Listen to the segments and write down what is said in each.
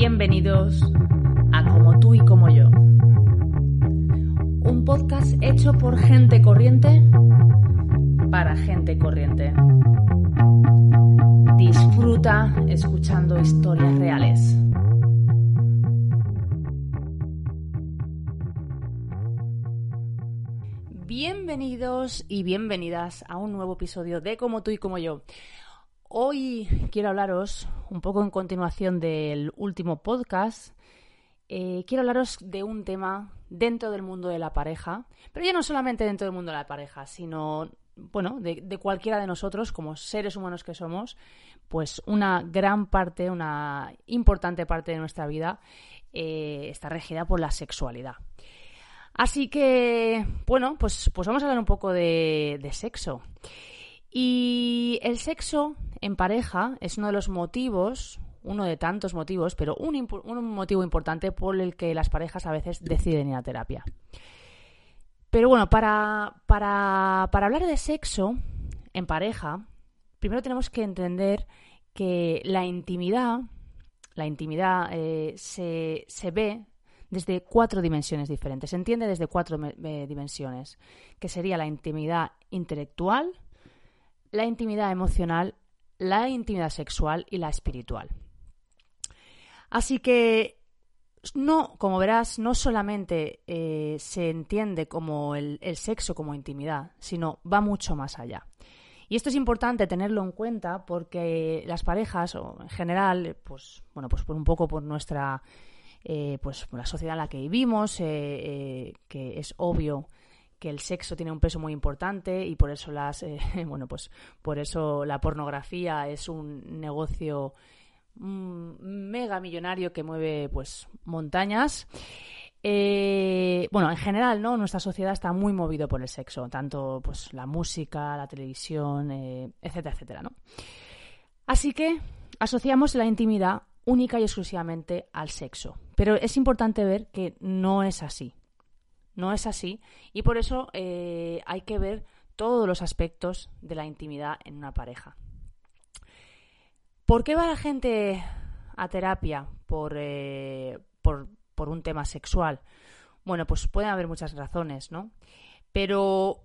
Bienvenidos a Como tú y como yo. Un podcast hecho por gente corriente para gente corriente. Disfruta escuchando historias reales. Bienvenidos y bienvenidas a un nuevo episodio de Como tú y como yo. Hoy quiero hablaros, un poco en continuación del último podcast, eh, quiero hablaros de un tema dentro del mundo de la pareja, pero ya no solamente dentro del mundo de la pareja, sino, bueno, de, cualquiera de nosotros, como seres humanos que somos, pues una gran parte, una importante parte de nuestra vida eh, está regida por la sexualidad. Así que, bueno, pues, pues vamos a hablar un poco de, de sexo. Y el sexo en pareja es uno de los motivos, uno de tantos motivos, pero un, motivo importante por el que las parejas a veces deciden ir a terapia. Pero bueno, para, para, hablar de sexo en pareja, primero tenemos que entender que la intimidad, la intimidad eh, se, se, ve desde cuatro dimensiones diferentes, se entiende desde cuatro dimensiones, que sería la intimidad intelectual, la intimidad emocional, la intimidad sexual y la espiritual. Así que no, como verás, no solamente eh, se entiende como el, sexo como intimidad, sino va mucho más allá. Y esto es importante tenerlo en cuenta porque las parejas, o en general, pues, bueno, pues por un poco por nuestra, eh, pues la sociedad en la que vivimos, eh, que es obvio que el sexo tiene un peso muy importante y por eso las eh, bueno pues por eso la pornografía es un negocio mm, mega millonario que mueve pues montañas. Eh, bueno en general no nuestra sociedad está muy movido por el sexo tanto pues la música la televisión eh, etcétera etcétera no así que asociamos la intimidad única y exclusivamente al sexo. Pero es importante ver que no es así no es así y por eso eh, hay que ver todos los aspectos de la intimidad en una pareja. ¿Por qué va la gente a terapia por, eh, por, un tema sexual? Bueno, pues pueden haber muchas razones, ¿no? Pero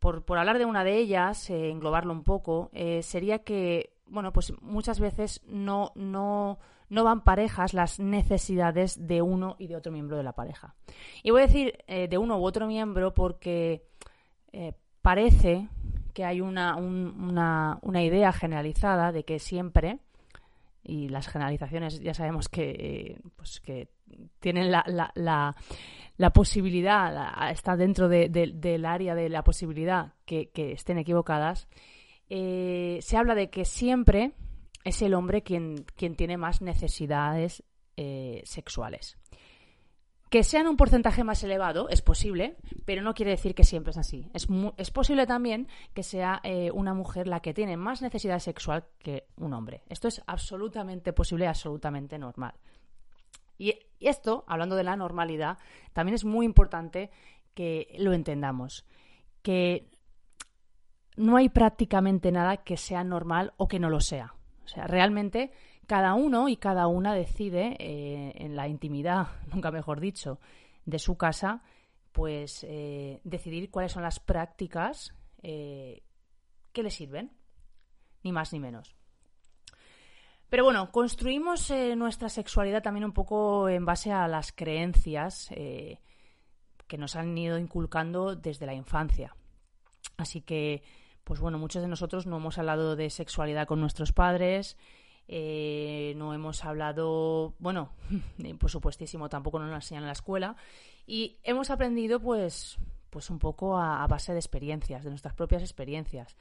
por, hablar de una de ellas, eh, englobarlo un poco, sería que, bueno, pues muchas veces no, no, no van parejas las necesidades de uno y de otro miembro de la pareja. Y voy a decir eh, de uno u otro miembro porque eh, parece que hay una, una, una, idea generalizada de que siempre, y las generalizaciones ya sabemos que, pues que tienen la, la, la, posibilidad, está dentro del área de la posibilidad que, estén equivocadas, eh, se habla de que siempre es el hombre quien, quien tiene más necesidades eh, sexuales. Que sean un porcentaje más elevado es posible, pero no quiere decir que siempre es así. Es, es posible también que sea eh, una mujer la que tiene más necesidad sexual que un hombre. Esto es absolutamente posible y absolutamente normal. Y esto, hablando de la normalidad, también es muy importante que lo entendamos. Que no hay prácticamente nada que sea normal o que no lo sea. O sea, realmente cada uno y cada una decide eh, en la intimidad, nunca mejor dicho, de su casa, pues eh, decidir cuáles son las prácticas eh, que le sirven, ni más ni menos. Pero bueno, construimos nuestra sexualidad también un poco en base a las creencias que nos han ido inculcando desde la infancia. Así que pues bueno, muchos de nosotros no hemos hablado de sexualidad con nuestros padres, eh, no hemos hablado, bueno, por supuestísimo, tampoco nos lo enseñan en la escuela, y hemos aprendido pues, pues un poco a, base de experiencias, de nuestras propias experiencias.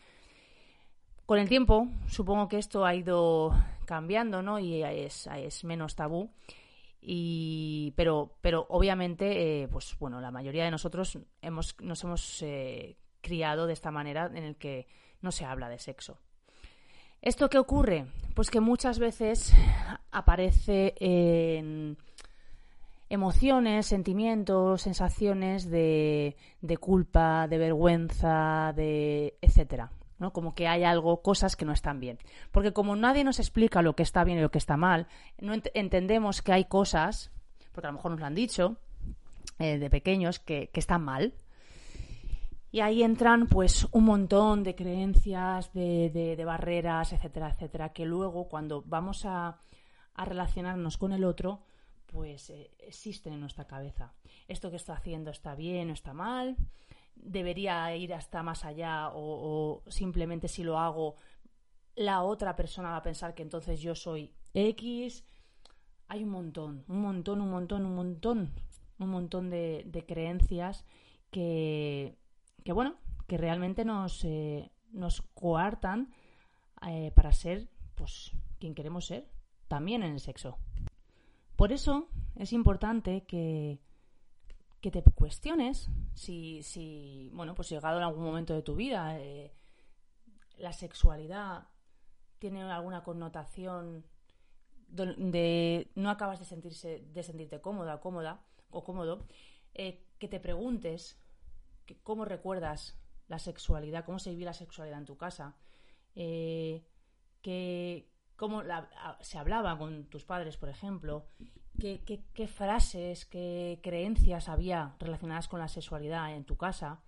Con el tiempo, supongo que esto ha ido cambiando, ¿no? Y es, menos tabú. Y, pero, pero obviamente, eh, pues bueno, la mayoría de nosotros hemos, nos hemos eh, criado de esta manera en el que no se habla de sexo. ¿Esto qué ocurre? Pues que muchas veces aparece en emociones, sentimientos, sensaciones de, culpa, de vergüenza, de etcétera. ¿no? Como que hay algo, cosas que no están bien. Porque como nadie nos explica lo que está bien y lo que está mal, no entendemos que hay cosas, porque a lo mejor nos lo han dicho eh, de pequeños, que, están mal. Y ahí entran pues un montón de creencias, de, barreras, etcétera, etcétera, que luego cuando vamos a, relacionarnos con el otro, pues eh, existen en nuestra cabeza. Esto que está haciendo está bien o está mal, debería ir hasta más allá o, simplemente si lo hago la otra persona va a pensar que entonces yo soy X. Hay un montón, un montón, un montón, un montón, un montón de, creencias que, que, bueno, que realmente nos, eh, nos coartan eh, para ser, pues, quien queremos ser, también en el sexo. Por eso es importante que, que te cuestiones si, si, bueno, pues llegado en algún momento de tu vida, eh, la sexualidad tiene alguna connotación donde no acabas de sentirse, de sentirte cómoda, cómoda o cómodo, que te preguntes cómo recuerdas la sexualidad, cómo se vive la sexualidad en tu casa, eh, cómo se hablaba con tus padres, por ejemplo, qué, frases, qué creencias había relacionadas con la sexualidad en tu casa,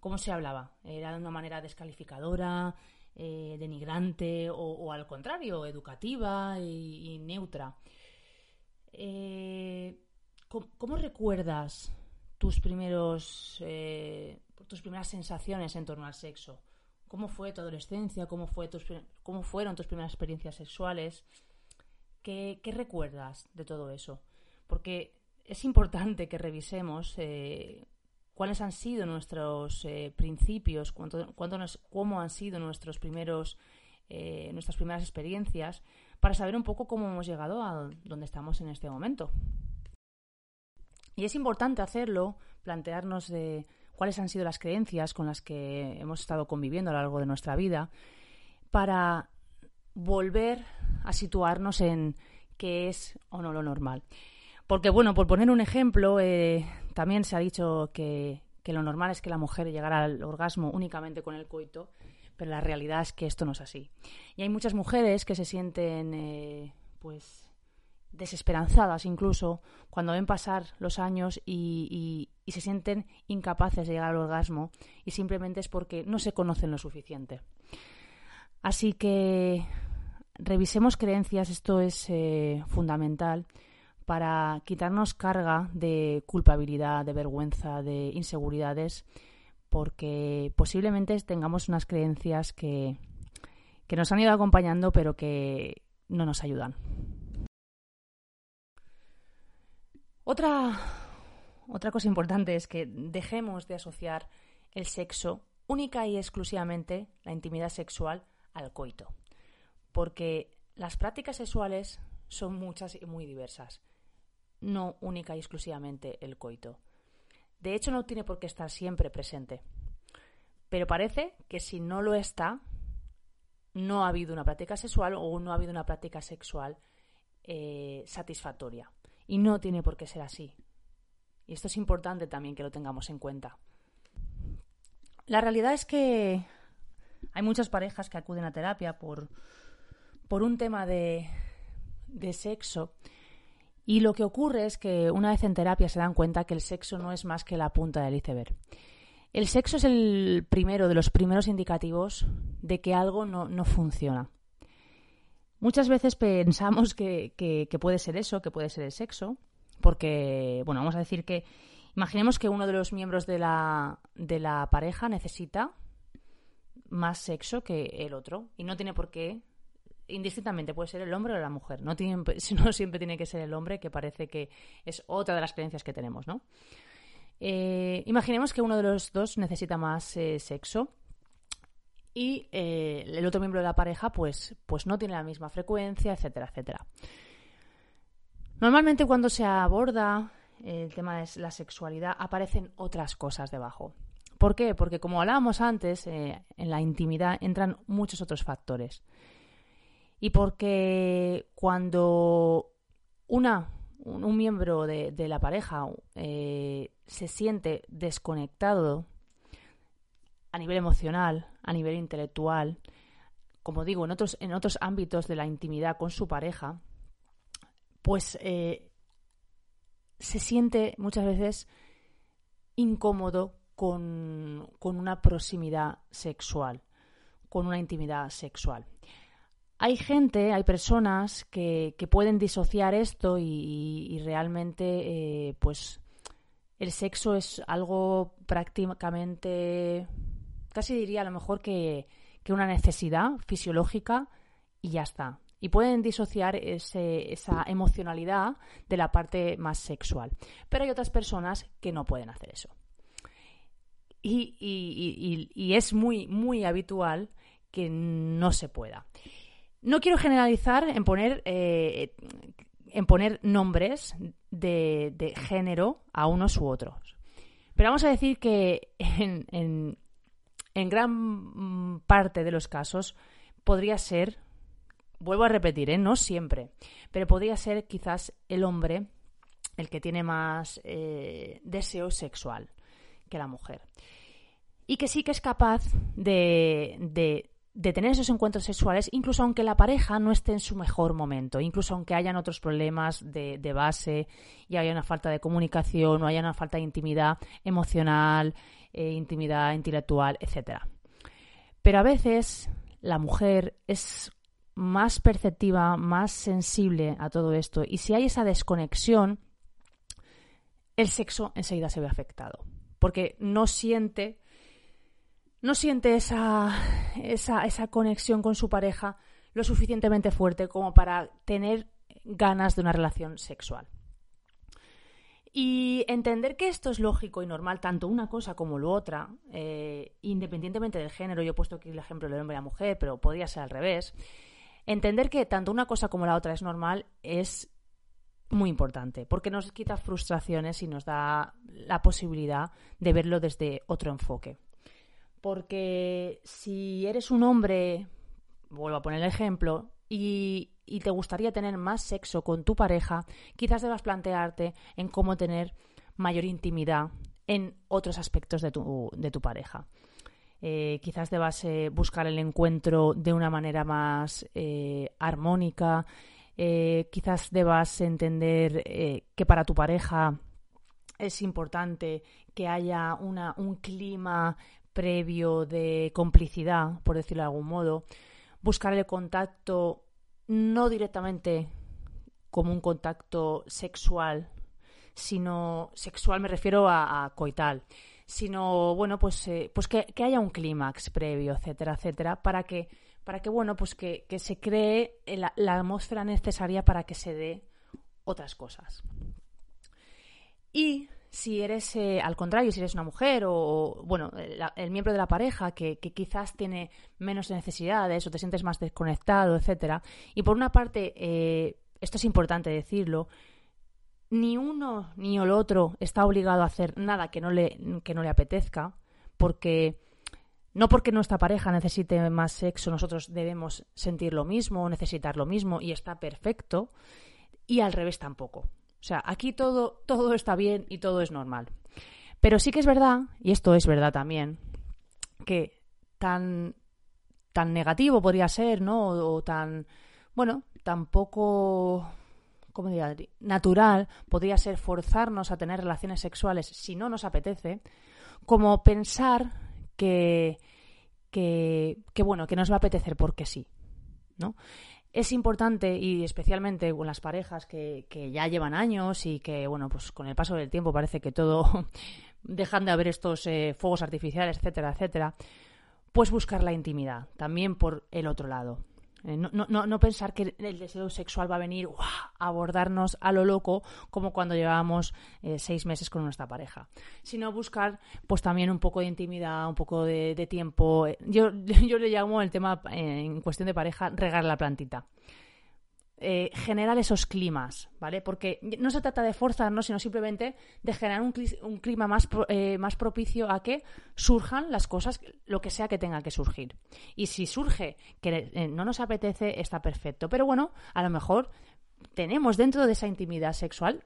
cómo se hablaba. ¿Era de una manera descalificadora, eh, denigrante o, al contrario, educativa y, neutra? Eh, ¿cómo, recuerdas tus primeros eh, tus primeras sensaciones en torno al sexo? ¿Cómo fue tu adolescencia? ¿Cómo, fue tus, cómo fueron tus primeras experiencias sexuales? ¿Qué, recuerdas de todo eso? Porque es importante que revisemos eh, cuáles han sido nuestros eh, principios, cómo han sido nuestros primeros, nuestras primeras experiencias, para saber un poco cómo hemos llegado a donde estamos en este momento. Y es importante hacerlo, plantearnos de cuáles han sido las creencias con las que hemos estado conviviendo a lo largo de nuestra vida, para volver a situarnos en qué es o no lo normal. Porque, bueno, por poner un ejemplo, eh, también se ha dicho que, lo normal es que la mujer llegara al orgasmo únicamente con el coito, pero la realidad es que esto no es así. Y hay muchas mujeres que se sienten, eh, pues, desesperanzadas incluso cuando ven pasar los años y, se sienten incapaces de llegar al orgasmo y simplemente es porque no se conocen lo suficiente. Así que revisemos creencias, esto es eh, fundamental para quitarnos carga de culpabilidad, de vergüenza, de inseguridades, porque posiblemente tengamos unas creencias que, que nos han ido acompañando pero que no nos ayudan. Otra, otra cosa importante es que dejemos de asociar el sexo única y exclusivamente, la intimidad sexual, al coito porque las prácticas sexuales son muchas y muy diversas, no única y exclusivamente el coito. De hecho, no tiene por qué estar siempre presente. Pero parece que si no lo está, no ha habido una práctica sexual o no ha habido una práctica sexual eh, satisfactoria. Y no tiene por qué ser así. Y esto es importante también que lo tengamos en cuenta. La realidad es que hay muchas parejas que acuden a terapia por por un tema de, de sexo. Y lo que ocurre es que una vez en terapia se dan cuenta que el sexo no es más que la punta del iceberg. El sexo es el primero de los primeros indicativos de que algo no, no funciona. Muchas veces pensamos que, que, puede ser eso, que puede ser el sexo, porque, bueno, vamos a decir que imaginemos que uno de los miembros de la, de la pareja necesita más sexo que el otro y no tiene por qué indistintamente puede ser el hombre o la mujer. No, tiene, no siempre tiene que ser el hombre, que parece que es otra de las creencias que tenemos, ¿no? Eh, imaginemos que uno de los dos necesita más eh, sexo y eh, el otro miembro de la pareja pues, pues no tiene la misma frecuencia, etcétera, etcétera. Normalmente cuando se aborda el tema de la sexualidad aparecen otras cosas debajo. ¿Por qué? Porque como hablábamos antes, eh, en la intimidad entran muchos otros factores. Y porque cuando una, un, miembro de, la pareja eh, se siente desconectado a nivel emocional, a nivel intelectual, como digo, en otros, en otros ámbitos de la intimidad con su pareja, pues eh, se siente muchas veces incómodo con, una proximidad sexual, con una intimidad sexual. Hay gente, hay personas que, pueden disociar esto y, realmente, eh, pues, el sexo es algo prácticamente casi diría a lo mejor que, una necesidad fisiológica y ya está. Y pueden disociar esa emocionalidad de la parte más sexual. Pero hay otras personas que no pueden hacer eso. Y, es muy, muy habitual que no se pueda. No quiero generalizar en poner, eh, en poner nombres de, género a unos u otros. Pero vamos a decir que en gran mm, parte de los casos podría ser, vuelvo a repetir, ¿eh? no siempre, pero podría ser quizás el hombre el que tiene más eh, deseo sexual que la mujer. Y que sí que es capaz de, de, tener esos encuentros sexuales, incluso aunque la pareja no esté en su mejor momento, incluso aunque hayan otros problemas de, de base y haya una falta de comunicación o haya una falta de intimidad emocional, eh, intimidad intelectual, etcétera. Pero a veces la mujer es más perceptiva, más sensible a todo esto y si hay esa desconexión, el sexo enseguida se ve afectado, porque no siente no siente esa, esa, esa conexión con su pareja lo suficientemente fuerte como para tener ganas de una relación sexual. Y entender que esto es lógico y normal, tanto una cosa como lo otra, eh, independientemente del género, yo he puesto aquí el ejemplo del hombre y la mujer, pero podría ser al revés, entender que tanto una cosa como la otra es normal es muy importante, porque nos quita frustraciones y nos da la posibilidad de verlo desde otro enfoque. Porque si eres un hombre, vuelvo a poner el ejemplo, y, te gustaría tener más sexo con tu pareja, quizás debas plantearte en cómo tener mayor intimidad en otros aspectos de tu, de tu pareja. Eh, quizás debas eh, buscar el encuentro de una manera más eh, armónica, quizás debas entender que para tu pareja es importante que haya una, un clima previo de complicidad, por decirlo de algún modo, buscar el contacto no directamente como un contacto sexual, sino sexual me refiero a, coital, sino bueno pues eh, pues que, haya un clímax previo, etcétera, etcétera, para que para que bueno pues que, que se cree la atmósfera necesaria para que se dé otras cosas. Y si eres, eh, al contrario, si eres una mujer o, bueno, el, miembro de la pareja que, quizás tiene menos necesidades o te sientes más desconectado, etcétera. Y por una parte, eh, esto es importante decirlo, ni uno ni el otro está obligado a hacer nada que no le, que no le apetezca, porque no porque nuestra pareja necesite más sexo, nosotros debemos sentir lo mismo necesitar lo mismo y está perfecto, y al revés tampoco. O sea, aquí todo, todo está bien y todo es normal. Pero sí que es verdad, y esto es verdad también, que tan, tan negativo podría ser, ¿no? O, tan, bueno, tan poco, ¿cómo diría? Natural podría ser forzarnos a tener relaciones sexuales si no nos apetece, como pensar que, que, que bueno, que nos va a apetecer porque sí, ¿no? Es importante y especialmente con las parejas que, ya llevan años y que, bueno, pues con el paso del tiempo parece que todo dejan de haber estos eh, fuegos artificiales, etcétera, etcétera, pues buscar la intimidad, también por el otro lado. Eh, no, no, no, pensar que el deseo sexual va a venir a abordarnos a lo loco como cuando llevábamos eh, seis meses con nuestra pareja, sino buscar pues también un poco de intimidad, un poco de, tiempo. Yo, yo le llamo el tema en cuestión de pareja regar la plantita. Eh, generar esos climas, ¿vale? Porque no se trata de forzarnos, sino simplemente de generar un, clima más, eh, más propicio a que surjan las cosas, lo que sea que tenga que surgir. Y si surge que eh, no nos apetece, está perfecto. Pero bueno, a lo mejor tenemos dentro de esa intimidad sexual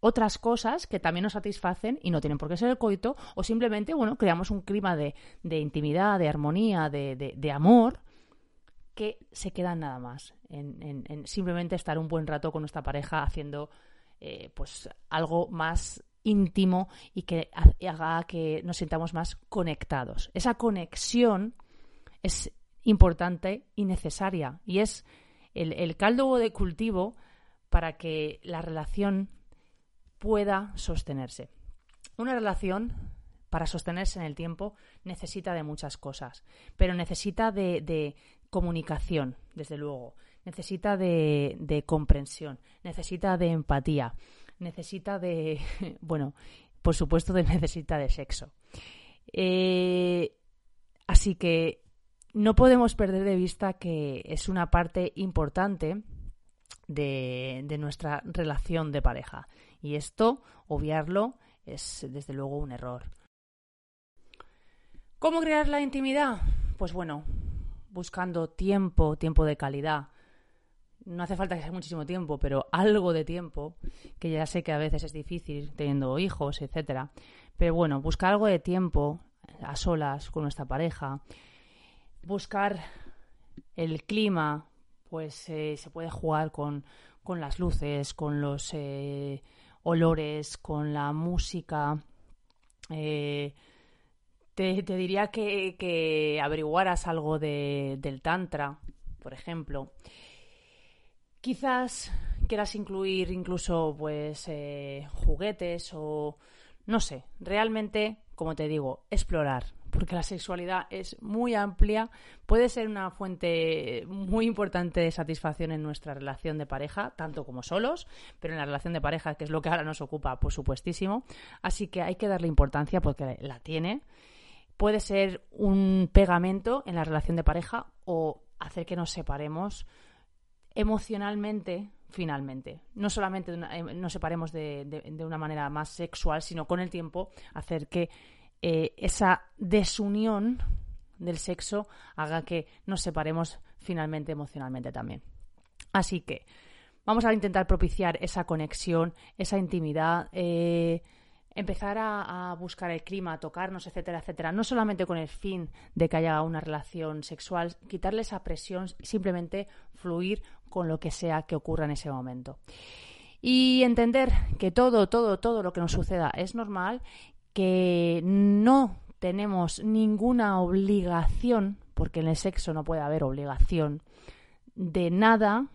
otras cosas que también nos satisfacen y no tienen por qué ser el coito, o simplemente, bueno, creamos un clima de, intimidad, de armonía, de, de amor, que se quedan nada más en, simplemente estar un buen rato con nuestra pareja haciendo eh, pues algo más íntimo y que haga que nos sintamos más conectados. Esa conexión es importante y necesaria y es el, el caldo de cultivo para que la relación pueda sostenerse. Una relación para sostenerse en el tiempo necesita de muchas cosas, pero necesita de, comunicación, desde luego, necesita de, comprensión, necesita de empatía, necesita de, bueno, por supuesto, de necesita de sexo. Eh, así que no podemos perder de vista que es una parte importante de, de nuestra relación de pareja. Y esto, obviarlo, es desde luego un error. ¿Cómo crear la intimidad? Pues bueno, buscando tiempo, tiempo de calidad. No hace falta que sea muchísimo tiempo, pero algo de tiempo, que ya sé que a veces es difícil teniendo hijos, etcétera. Pero bueno, buscar algo de tiempo a solas con nuestra pareja, buscar el clima, pues eh, se puede jugar con, con, las luces, con los eh, olores, con la música. Eh, te, diría que, averiguaras algo del Tantra, por ejemplo. Quizás quieras incluir incluso pues eh, juguetes o no sé, realmente, como te digo, explorar, porque la sexualidad es muy amplia, puede ser una fuente muy importante de satisfacción en nuestra relación de pareja, tanto como solos, pero en la relación de pareja, que es lo que ahora nos ocupa, por supuestísimo. Así que hay que darle importancia porque la tiene puede ser un pegamento en la relación de pareja o hacer que nos separemos emocionalmente finalmente. No solamente eh, nos separemos de, una manera más sexual, sino con el tiempo hacer que eh, esa desunión del sexo haga que nos separemos finalmente emocionalmente también. Así que vamos a intentar propiciar esa conexión, esa intimidad. Eh, empezar a, buscar el clima, a tocarnos, etcétera, etcétera, no solamente con el fin de que haya una relación sexual, quitarle esa presión, simplemente fluir con lo que sea que ocurra en ese momento. Y entender que todo, todo, todo lo que nos suceda es normal, que no tenemos ninguna obligación, porque en el sexo no puede haber obligación, de nada,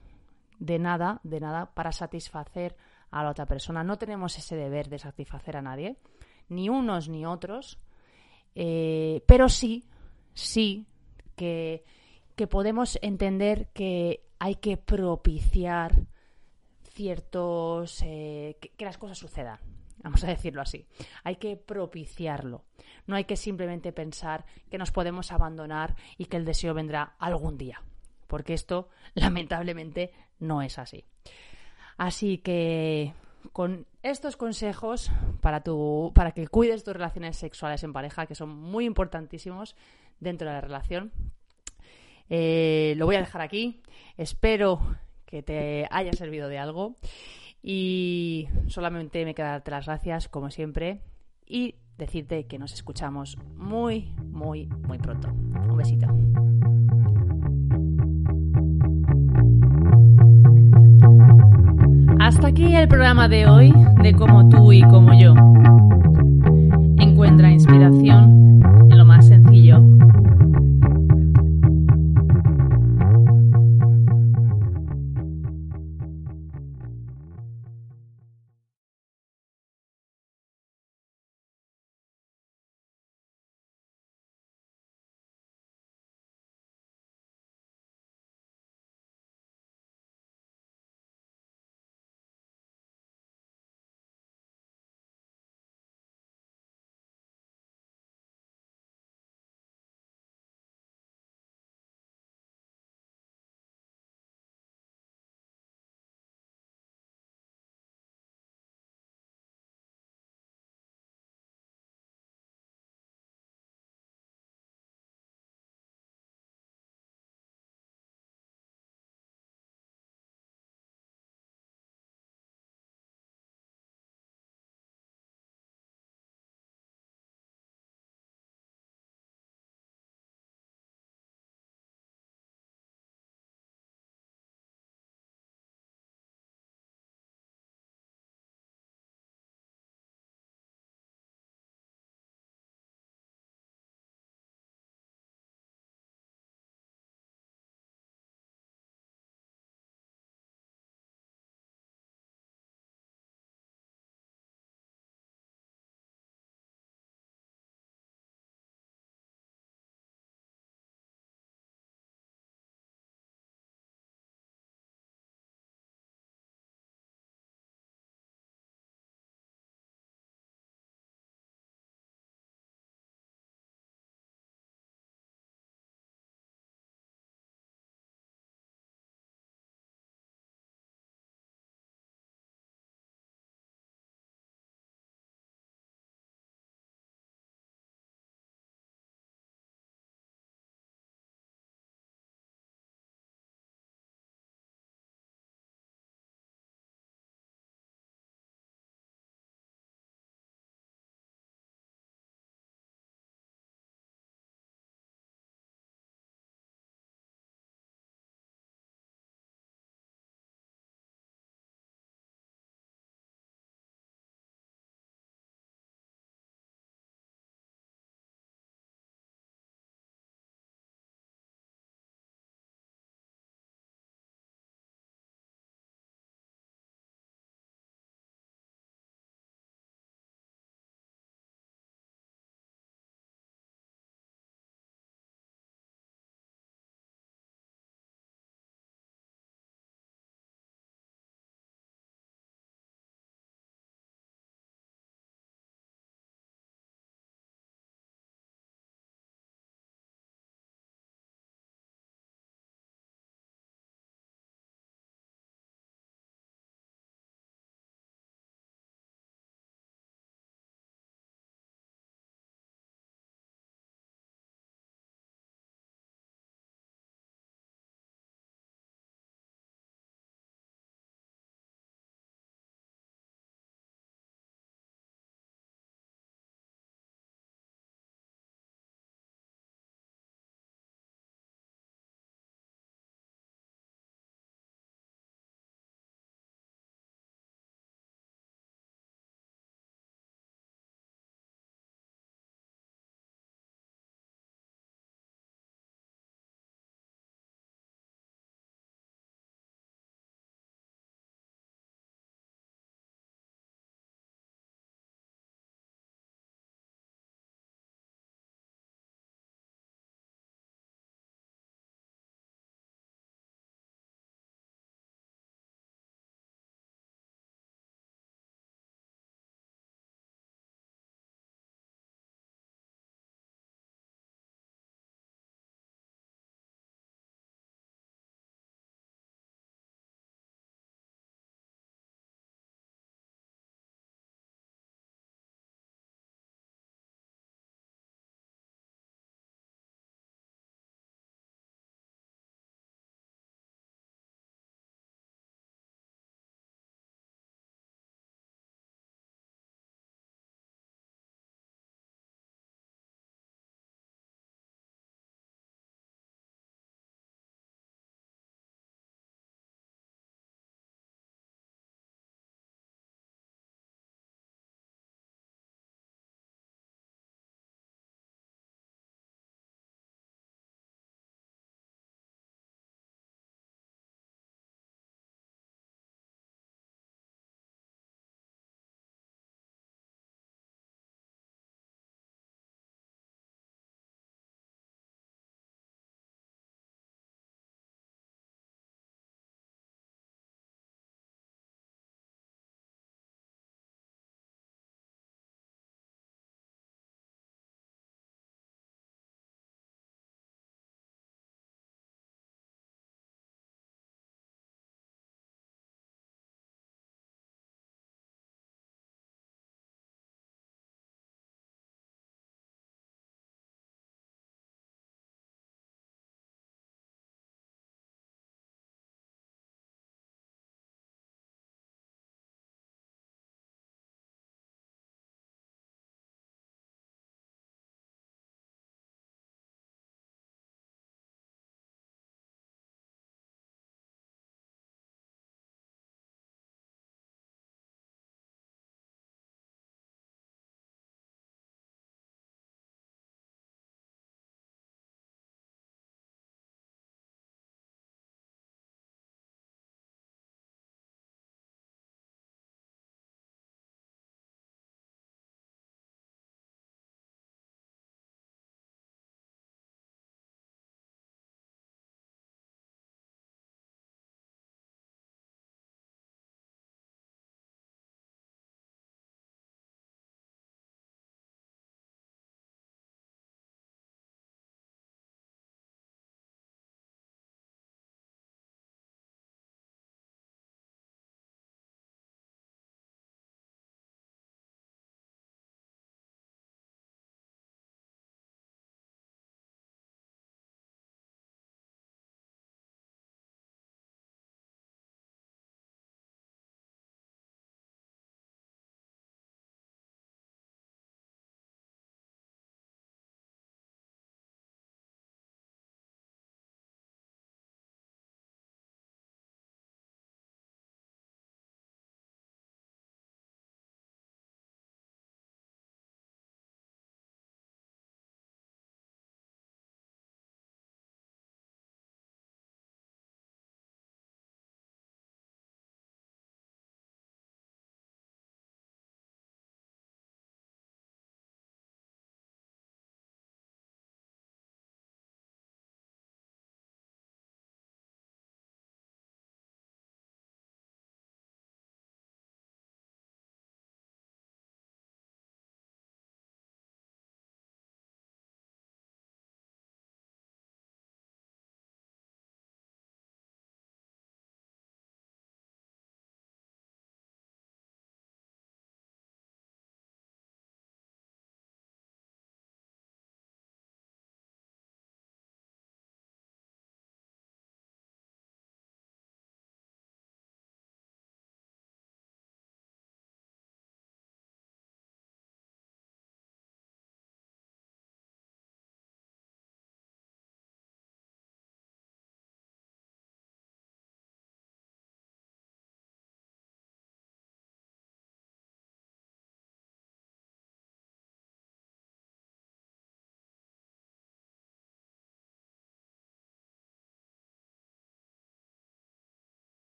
de nada, de nada, para satisfacer a la otra persona. No tenemos ese deber de satisfacer a nadie, ni unos ni otros, eh, pero sí, sí que, podemos entender que hay que propiciar ciertos... Eh, que, las cosas sucedan. Vamos a decirlo así. Hay que propiciarlo. No hay que simplemente pensar que nos podemos abandonar y que el deseo vendrá algún día. Porque esto, lamentablemente, no es así. Así que con estos consejos para, tu, para que cuides tus relaciones sexuales en pareja, que son muy importantísimos dentro de la relación, eh, lo voy a dejar aquí. Espero que te haya servido de algo. Y solamente me queda darte las gracias, como siempre, y decirte que nos escuchamos muy, muy, muy pronto. Un besito. Hasta aquí el programa de hoy de Como tú y como yo. Encuentra inspiración